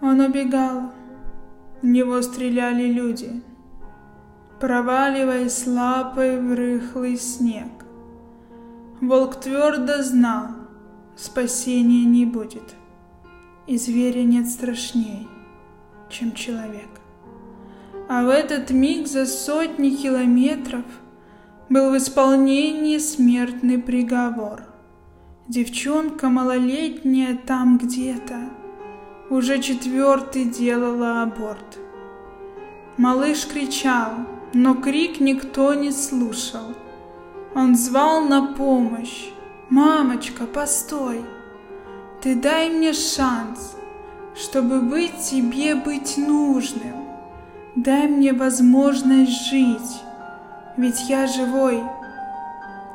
Он убегал. В него стреляли люди, проваливаясь лапой в рыхлый снег. Волк твердо знал, спасения не будет, и зверя нет страшней, чем человек. А в этот миг за сотни километров был в исполнении смертный приговор. Девчонка малолетняя там где-то уже четвертый делала аборт. Малыш кричал, но крик никто не слушал. Он звал на помощь. «Мамочка, постой! Ты дай мне шанс, чтобы быть тебе быть нужным. Дай мне возможность жить, ведь я живой».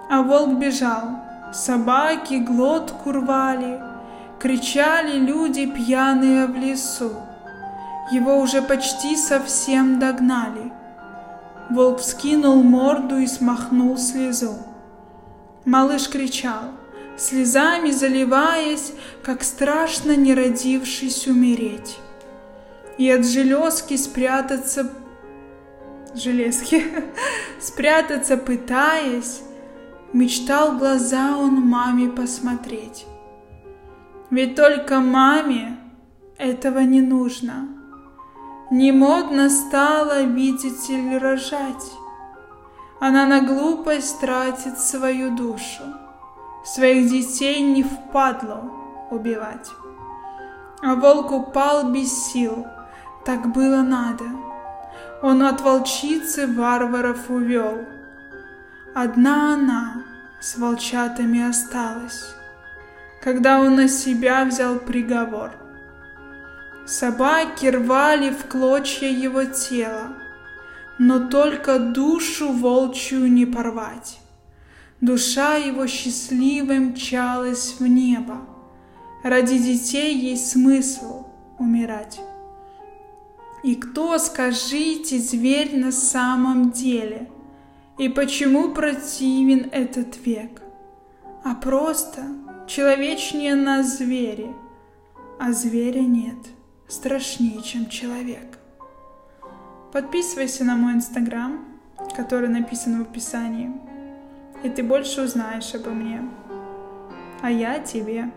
А волк бежал, собаки глотку рвали, кричали люди пьяные в лесу. Его уже почти совсем догнали. Волк вскинул морду и смахнул слезу. Малыш кричал, слезами заливаясь, как страшно не родившись умереть. И от железки спрятаться железки, спрятаться пытаясь, мечтал глаза он маме посмотреть. Ведь только маме этого не нужно. Не модно стало, видите ли, рожать. Она на глупость тратит свою душу. Своих детей не впадло убивать. А волк упал без сил, так было надо. Он от волчицы варваров увел. Одна она с волчатами осталась когда он на себя взял приговор. Собаки рвали в клочья его тело, но только душу волчью не порвать. Душа его счастливой мчалась в небо. Ради детей есть смысл умирать. И кто, скажите, зверь на самом деле? И почему противен этот век? А просто Человечнее нас звери, а зверя нет, страшнее, чем человек. Подписывайся на мой инстаграм, который написан в описании, и ты больше узнаешь обо мне, а я тебе.